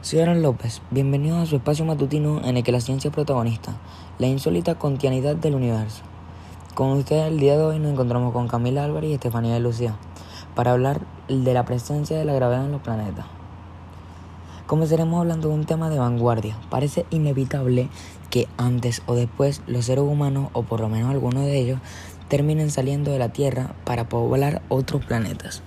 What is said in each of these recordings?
Soy Aaron López, bienvenidos a su espacio matutino en el que la ciencia es protagonista, la insólita continuidad del universo. Con ustedes el día de hoy nos encontramos con Camila Álvarez y Estefanía de Lucía para hablar de la presencia de la gravedad en los planetas. Comenzaremos hablando de un tema de vanguardia. Parece inevitable que antes o después los seres humanos, o por lo menos algunos de ellos, terminen saliendo de la Tierra para poblar otros planetas.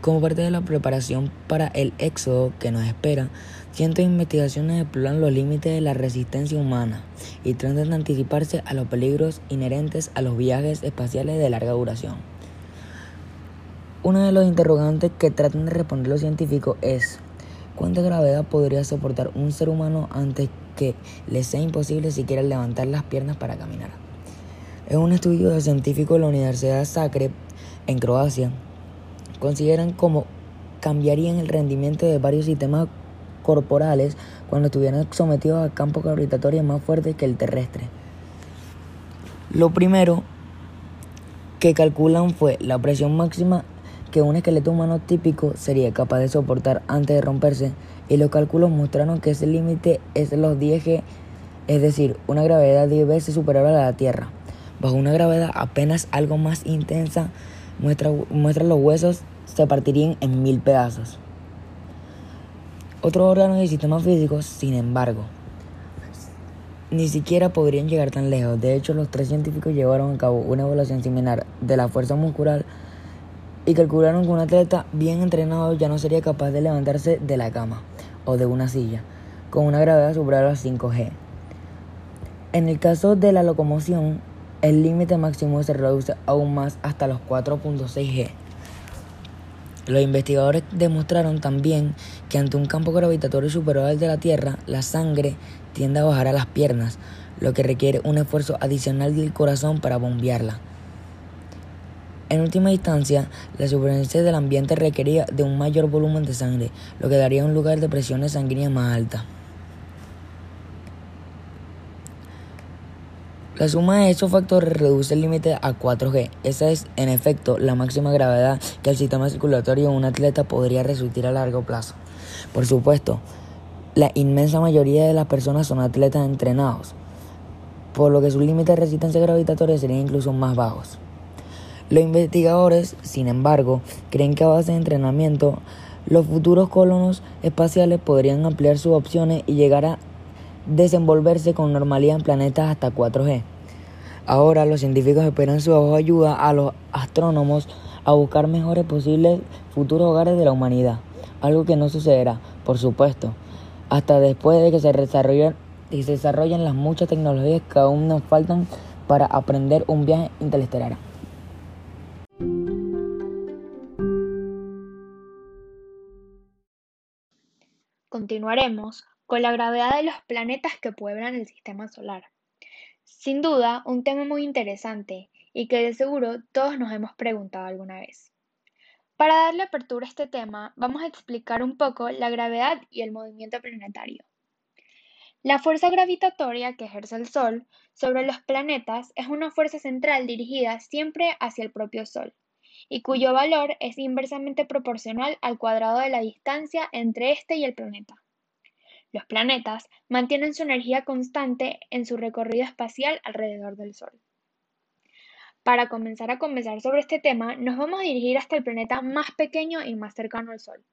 Como parte de la preparación para el éxodo que nos espera, cientos de investigaciones exploran los límites de la resistencia humana y tratan de anticiparse a los peligros inherentes a los viajes espaciales de larga duración. Uno de los interrogantes que tratan de responder los científicos es ¿cuánta gravedad podría soportar un ser humano antes que le sea imposible siquiera levantar las piernas para caminar? En un estudio de científicos de la Universidad Zagreb, en Croacia, consideran cómo cambiarían el rendimiento de varios sistemas corporales cuando estuvieran sometidos a campos gravitatorios más fuertes que el terrestre. Lo primero que calculan fue la presión máxima que un esqueleto humano típico sería capaz de soportar antes de romperse y los cálculos mostraron que ese límite es los 10 G, es decir, una gravedad 10 veces superior a la de la Tierra. Bajo una gravedad apenas algo más intensa, muestra, muestra los huesos se partirían en mil pedazos. Otros órganos del sistema físico, sin embargo, ni siquiera podrían llegar tan lejos. De hecho, los tres científicos llevaron a cabo una evaluación similar de la fuerza muscular y calcularon que un atleta bien entrenado ya no sería capaz de levantarse de la cama o de una silla con una gravedad superior a 5G. En el caso de la locomoción, el límite máximo se reduce aún más hasta los 4.6G. Los investigadores demostraron también que ante un campo gravitatorio superior al de la Tierra, la sangre tiende a bajar a las piernas, lo que requiere un esfuerzo adicional del corazón para bombearla. En última instancia, la supervivencia del ambiente requería de un mayor volumen de sangre, lo que daría un lugar de presiones sanguíneas más alta. La suma de esos factores reduce el límite a 4G. Esa es, en efecto, la máxima gravedad que el sistema circulatorio de un atleta podría resultar a largo plazo. Por supuesto, la inmensa mayoría de las personas son atletas entrenados, por lo que sus límites de resistencia gravitatoria serían incluso más bajos. Los investigadores, sin embargo, creen que a base de entrenamiento, los futuros colonos espaciales podrían ampliar sus opciones y llegar a desenvolverse con normalidad en planetas hasta 4G. Ahora los científicos esperan su ayuda a los astrónomos a buscar mejores posibles futuros hogares de la humanidad, algo que no sucederá, por supuesto, hasta después de que se desarrollen, y se desarrollen las muchas tecnologías que aún nos faltan para aprender un viaje interestelar. Continuaremos con la gravedad de los planetas que pueblan el sistema solar. Sin duda, un tema muy interesante y que de seguro todos nos hemos preguntado alguna vez. Para darle apertura a este tema, vamos a explicar un poco la gravedad y el movimiento planetario. La fuerza gravitatoria que ejerce el Sol sobre los planetas es una fuerza central dirigida siempre hacia el propio Sol y cuyo valor es inversamente proporcional al cuadrado de la distancia entre éste y el planeta. Los planetas mantienen su energía constante en su recorrido espacial alrededor del Sol. Para comenzar a conversar sobre este tema, nos vamos a dirigir hasta el planeta más pequeño y más cercano al Sol.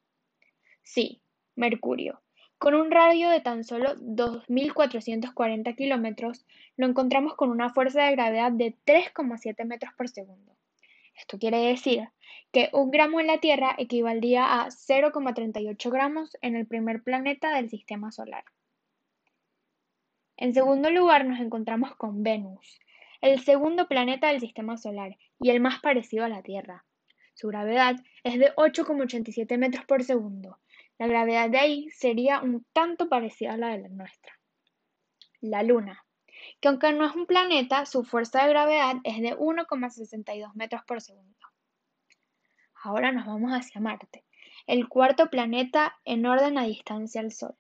Sí, Mercurio. Con un radio de tan solo 2.440 kilómetros, lo encontramos con una fuerza de gravedad de 3,7 metros por segundo. Esto quiere decir que un gramo en la Tierra equivaldría a 0,38 gramos en el primer planeta del sistema solar. En segundo lugar nos encontramos con Venus, el segundo planeta del sistema solar y el más parecido a la Tierra. Su gravedad es de 8,87 metros por segundo. La gravedad de ahí sería un tanto parecida a la de la nuestra. La Luna que aunque no es un planeta, su fuerza de gravedad es de 1,62 metros por segundo. Ahora nos vamos hacia Marte, el cuarto planeta en orden a distancia al Sol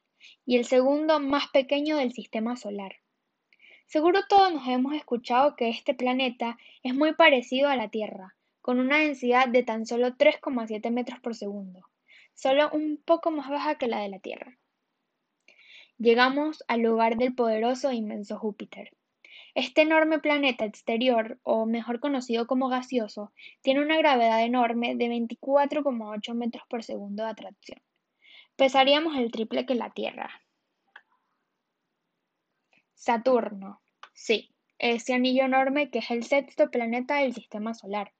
y el segundo más pequeño del sistema solar. Seguro todos nos hemos escuchado que este planeta es muy parecido a la Tierra, con una densidad de tan solo 3,7 metros por segundo. solo un poco más baja que la de la Tierra. Llegamos al lugar del poderoso e inmenso Júpiter. Este enorme planeta exterior, o mejor conocido como gaseoso, tiene una gravedad enorme de 24,8 metros por segundo de atracción. Pesaríamos el triple que la Tierra. Saturno. Sí, ese anillo enorme que es el sexto planeta del sistema solar.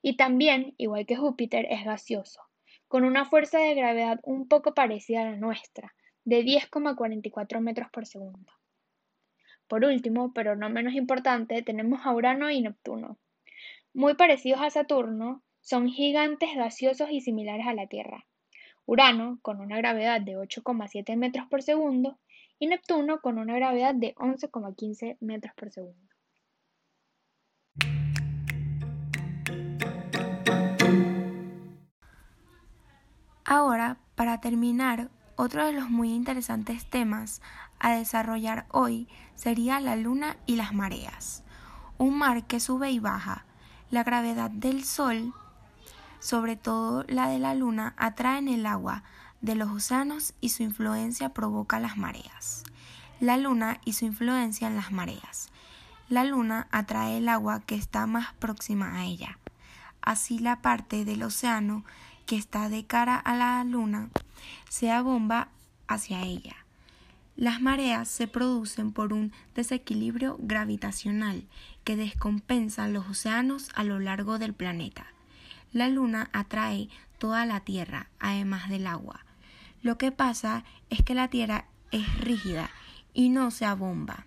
Y también, igual que Júpiter, es gaseoso, con una fuerza de gravedad un poco parecida a la nuestra, de 10,44 metros por segundo. Por último, pero no menos importante, tenemos a Urano y Neptuno. Muy parecidos a Saturno, son gigantes gaseosos y similares a la Tierra. Urano, con una gravedad de 8,7 metros por segundo, y Neptuno con una gravedad de 11,15 metros por segundo. Ahora, para terminar, otro de los muy interesantes temas a desarrollar hoy sería la luna y las mareas. Un mar que sube y baja. La gravedad del Sol, sobre todo la de la luna, atrae en el agua, de los océanos y su influencia provoca las mareas. La luna y su influencia en las mareas. La luna atrae el agua que está más próxima a ella. Así la parte del océano que está de cara a la luna se abomba hacia ella. Las mareas se producen por un desequilibrio gravitacional que descompensa los océanos a lo largo del planeta. La luna atrae toda la Tierra, además del agua. Lo que pasa es que la Tierra es rígida y no se abomba.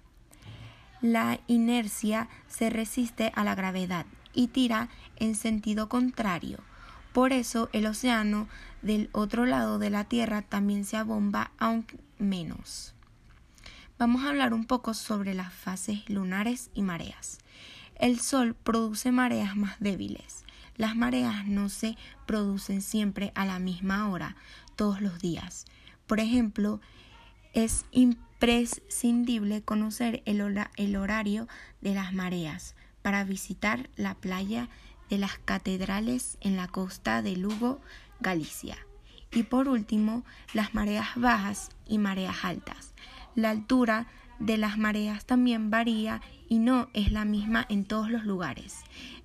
La inercia se resiste a la gravedad y tira en sentido contrario. Por eso el océano del otro lado de la Tierra también se abomba, aunque menos. Vamos a hablar un poco sobre las fases lunares y mareas. El Sol produce mareas más débiles. Las mareas no se producen siempre a la misma hora, todos los días. Por ejemplo, es imprescindible conocer el, el horario de las mareas para visitar la playa de las catedrales en la costa de Lugo, Galicia. Y por último, las mareas bajas y mareas altas. La altura de las mareas también varía y no es la misma en todos los lugares.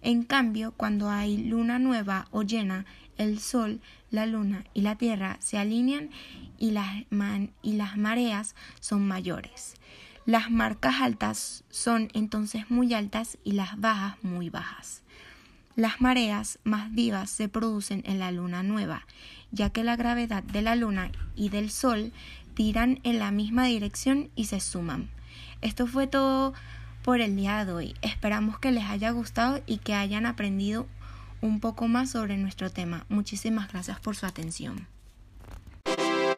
En cambio, cuando hay luna nueva o llena, el Sol, la Luna y la Tierra se alinean y las, y las mareas son mayores. Las marcas altas son entonces muy altas y las bajas muy bajas. Las mareas más vivas se producen en la luna nueva, ya que la gravedad de la luna y del sol tiran en la misma dirección y se suman. Esto fue todo por el día de hoy. Esperamos que les haya gustado y que hayan aprendido un poco más sobre nuestro tema. Muchísimas gracias por su atención.